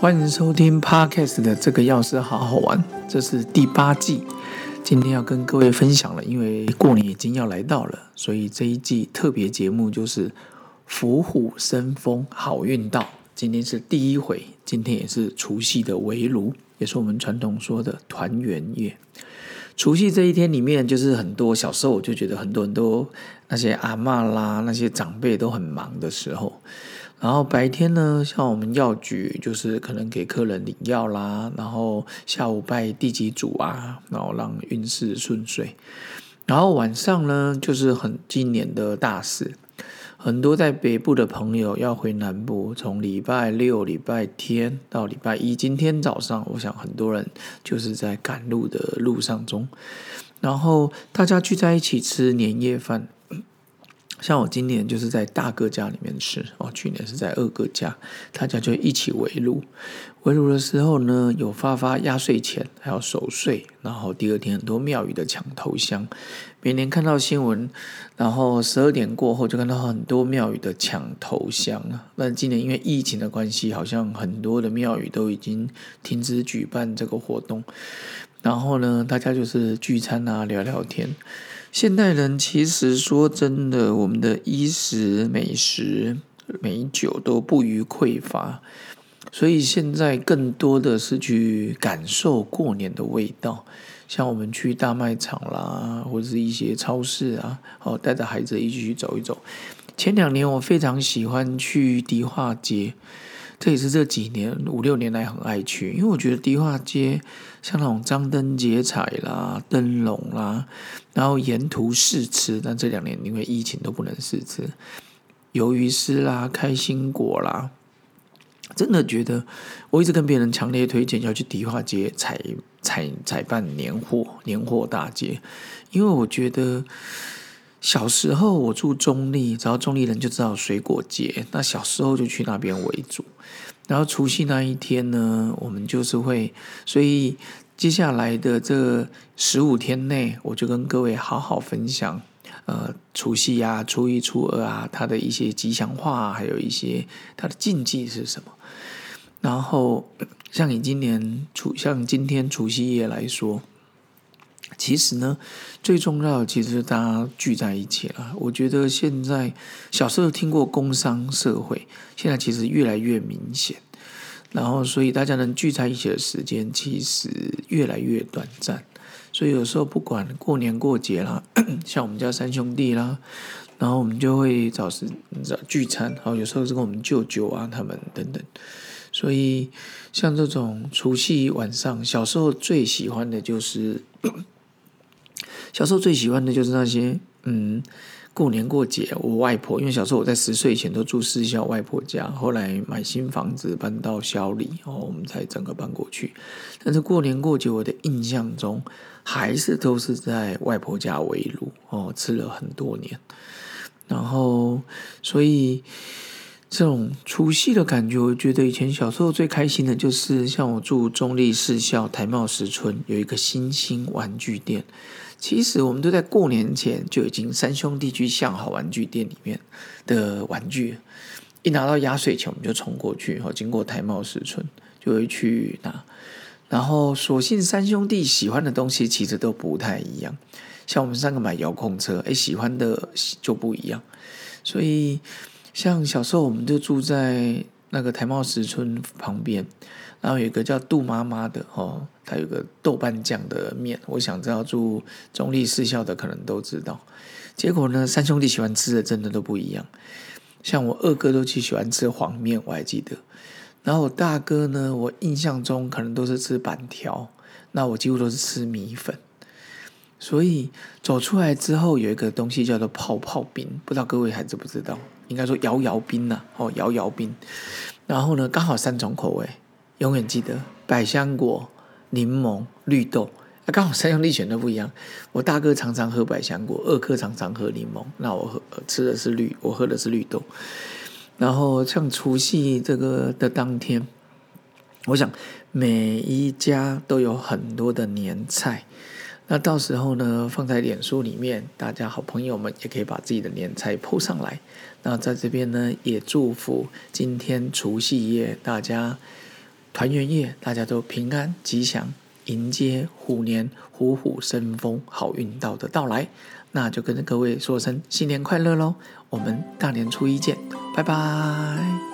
欢迎收听 Podcast 的这个钥匙好好玩，这是第八季。今天要跟各位分享了，因为过年已经要来到了，所以这一季特别节目就是伏虎生风，好运到。今天是第一回，今天也是除夕的围炉，也是我们传统说的团圆夜。除夕这一天里面，就是很多小时候我就觉得很多人都那些阿嬷啦，那些长辈都很忙的时候。然后白天呢，像我们药局，就是可能给客人领药啦，然后下午拜地基主啊，然后让运势顺遂。然后晚上呢，就是很今年的大事。很多在北部的朋友要回南部，从礼拜六、礼拜天到礼拜一，今天早上，我想很多人就是在赶路的路上中，然后大家聚在一起吃年夜饭。像我今年就是在大哥家里面吃哦，去年是在二哥家，大家就一起围炉。围炉的时候呢，有发发压岁钱，还有守岁，然后第二天很多庙宇的抢头香。每年看到新闻，然后十二点过后就看到很多庙宇的抢头香啊。那今年因为疫情的关系，好像很多的庙宇都已经停止举办这个活动。然后呢，大家就是聚餐啊，聊聊天。现代人其实说真的，我们的衣食、美食、美酒都不予匮乏，所以现在更多的是去感受过年的味道。像我们去大卖场啦，或者是一些超市啊，哦，带着孩子一起去走一走。前两年我非常喜欢去迪化街。这也是这几年五六年来很爱去，因为我觉得迪化街像那种张灯结彩啦、灯笼啦，然后沿途试吃，但这两年因为疫情都不能试吃，鱿鱼丝啦、开心果啦，真的觉得我一直跟别人强烈推荐要去迪化街采采采办年货年货大街，因为我觉得。小时候我住中立，只要中立人就知道水果节。那小时候就去那边为主。然后除夕那一天呢，我们就是会，所以接下来的这十五天内，我就跟各位好好分享，呃，除夕啊、初一、初二啊，它的一些吉祥话，还有一些它的禁忌是什么。然后像你今年除，像今天除夕夜来说。其实呢，最重要的其实是大家聚在一起了。我觉得现在小时候听过工商社会，现在其实越来越明显。然后，所以大家能聚在一起的时间其实越来越短暂。所以有时候不管过年过节啦，像我们家三兄弟啦，然后我们就会找时找聚餐。然后有时候是跟我们舅舅啊他们等等。所以像这种除夕晚上，小时候最喜欢的就是。小时候最喜欢的就是那些，嗯，过年过节，我外婆，因为小时候我在十岁前都住私校外婆家，后来买新房子搬到小里，哦，我们才整个搬过去。但是过年过节，我的印象中还是都是在外婆家围炉，哦，吃了很多年。然后，所以这种除夕的感觉，我觉得以前小时候最开心的就是像我住中立市校台茂石村有一个新兴玩具店。其实我们都在过年前就已经三兄弟去向好玩具店里面的玩具，一拿到压岁钱我们就冲过去，然后经过台茂石村就会去拿。然后，所幸三兄弟喜欢的东西其实都不太一样。像我们三个买遥控车，哎，喜欢的就不一样。所以，像小时候我们就住在那个台茂石村旁边。然后有一个叫杜妈妈的哦，她有个豆瓣酱的面，我想知道住中立四校的可能都知道。结果呢，三兄弟喜欢吃的真的都不一样。像我二哥都去喜欢吃黄面，我还记得。然后我大哥呢，我印象中可能都是吃板条，那我几乎都是吃米粉。所以走出来之后，有一个东西叫做泡泡冰，不知道各位还知不知道？应该说摇摇冰呐，哦，摇摇冰。然后呢，刚好三种口味。永远记得百香果、柠檬、绿豆，那刚好三兄弟选都不一样。我大哥常常喝百香果，二哥常常喝柠檬，那我喝吃的是绿，我喝的是绿豆。然后像除夕这个的当天，我想每一家都有很多的年菜，那到时候呢放在脸书里面，大家好朋友们也可以把自己的年菜铺上来。那在这边呢，也祝福今天除夕夜大家。团圆夜，大家都平安吉祥，迎接虎年虎虎生风，好运到的到来。那就跟各位说声新年快乐喽！我们大年初一见，拜拜。